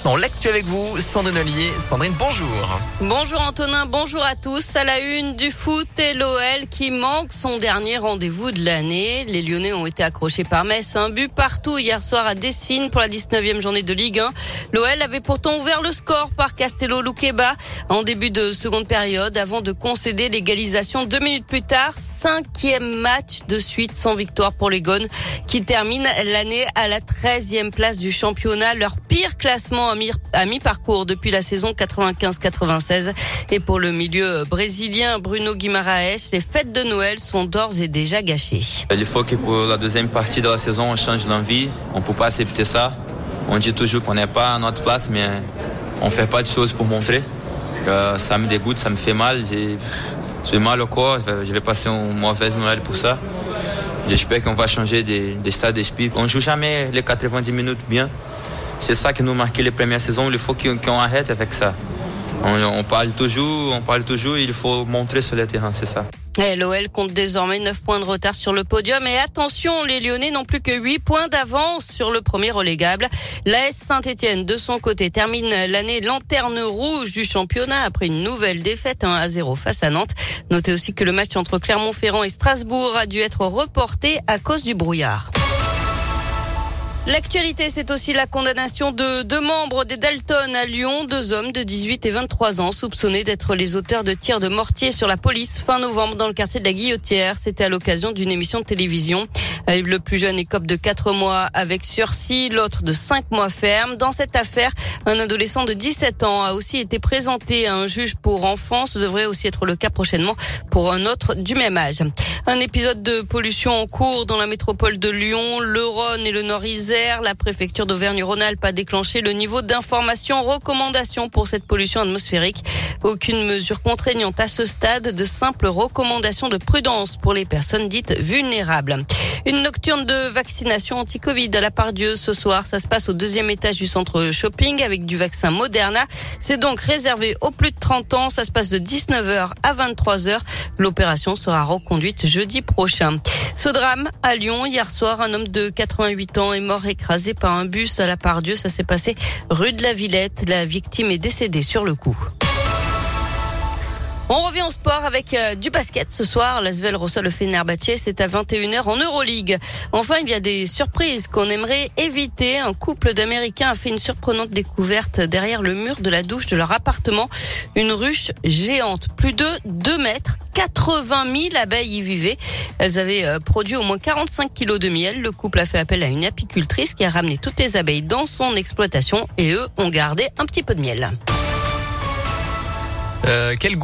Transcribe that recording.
maintenant l'actu avec vous, Sandrine Ollier. Sandrine, bonjour. Bonjour Antonin, bonjour à tous. À la une du foot et l'OL qui manque son dernier rendez-vous de l'année. Les Lyonnais ont été accrochés par Metz. Un but partout hier soir à Dessine pour la 19e journée de Ligue 1. L'OL avait pourtant ouvert le score par Castello Luqueba en début de seconde période avant de concéder l'égalisation deux minutes plus tard. Cinquième match de suite sans victoire pour les Gones qui terminent l'année à la 13e place du championnat. Leur pire classement à mi-parcours depuis la saison 95-96. Et pour le milieu brésilien Bruno Guimaraes, les fêtes de Noël sont d'ores et déjà gâchées. Il faut que pour la deuxième partie de la saison, on change l'envie. On peut pas accepter ça. On dit toujours qu'on n'est pas à notre place, mais on fait pas de choses pour montrer. Euh, ça me dégoûte, ça me fait mal. J'ai mal au corps. Je vais passer une mauvaise Noël pour ça. J'espère qu'on va changer d'état d'esprit. On joue jamais les 90 minutes bien. C'est ça qui nous marque les premières saisons. Il faut qu'on arrête avec ça. On, parle toujours, on parle toujours. Il faut montrer sur le terrain, c'est ça. L'OL compte désormais 9 points de retard sur le podium. Et attention, les Lyonnais n'ont plus que 8 points d'avance sur le premier relégable. L'AS Saint-Etienne, de son côté, termine l'année lanterne rouge du championnat après une nouvelle défaite 1 à 0 face à Nantes. Notez aussi que le match entre Clermont-Ferrand et Strasbourg a dû être reporté à cause du brouillard. L'actualité, c'est aussi la condamnation de deux membres des Dalton à Lyon, deux hommes de 18 et 23 ans soupçonnés d'être les auteurs de tirs de mortier sur la police fin novembre dans le quartier de la Guillotière. C'était à l'occasion d'une émission de télévision. Euh, le plus jeune écope de 4 mois avec sursis, l'autre de 5 mois ferme. Dans cette affaire, un adolescent de 17 ans a aussi été présenté à un juge pour enfants. Ce devrait aussi être le cas prochainement pour un autre du même âge. Un épisode de pollution en cours dans la métropole de Lyon, le Rhône et le Nord-Isère. La préfecture d'Auvergne-Rhône-Alpes a déclenché le niveau d'information recommandation pour cette pollution atmosphérique. Aucune mesure contraignante à ce stade, de simples recommandations de prudence pour les personnes dites vulnérables. Une nocturne de vaccination anti-Covid à la part Dieu ce soir. Ça se passe au deuxième étage du centre shopping avec du vaccin Moderna. C'est donc réservé aux plus de 30 ans. Ça se passe de 19h à 23h. L'opération sera reconduite jeudi prochain. Ce drame à Lyon, hier soir, un homme de 88 ans est mort écrasé par un bus à la part Dieu. Ça s'est passé rue de la Villette. La victime est décédée sur le coup. On revient au sport avec euh, du basket ce soir. L'Asvel reçoit le Fenerbahçe, c'est à 21h en Euroleague. Enfin, il y a des surprises qu'on aimerait éviter. Un couple d'Américains a fait une surprenante découverte derrière le mur de la douche de leur appartement. Une ruche géante, plus de 2 mètres. 80 000 abeilles y vivaient. Elles avaient euh, produit au moins 45 kilos de miel. Le couple a fait appel à une apicultrice qui a ramené toutes les abeilles dans son exploitation et eux ont gardé un petit peu de miel. Euh,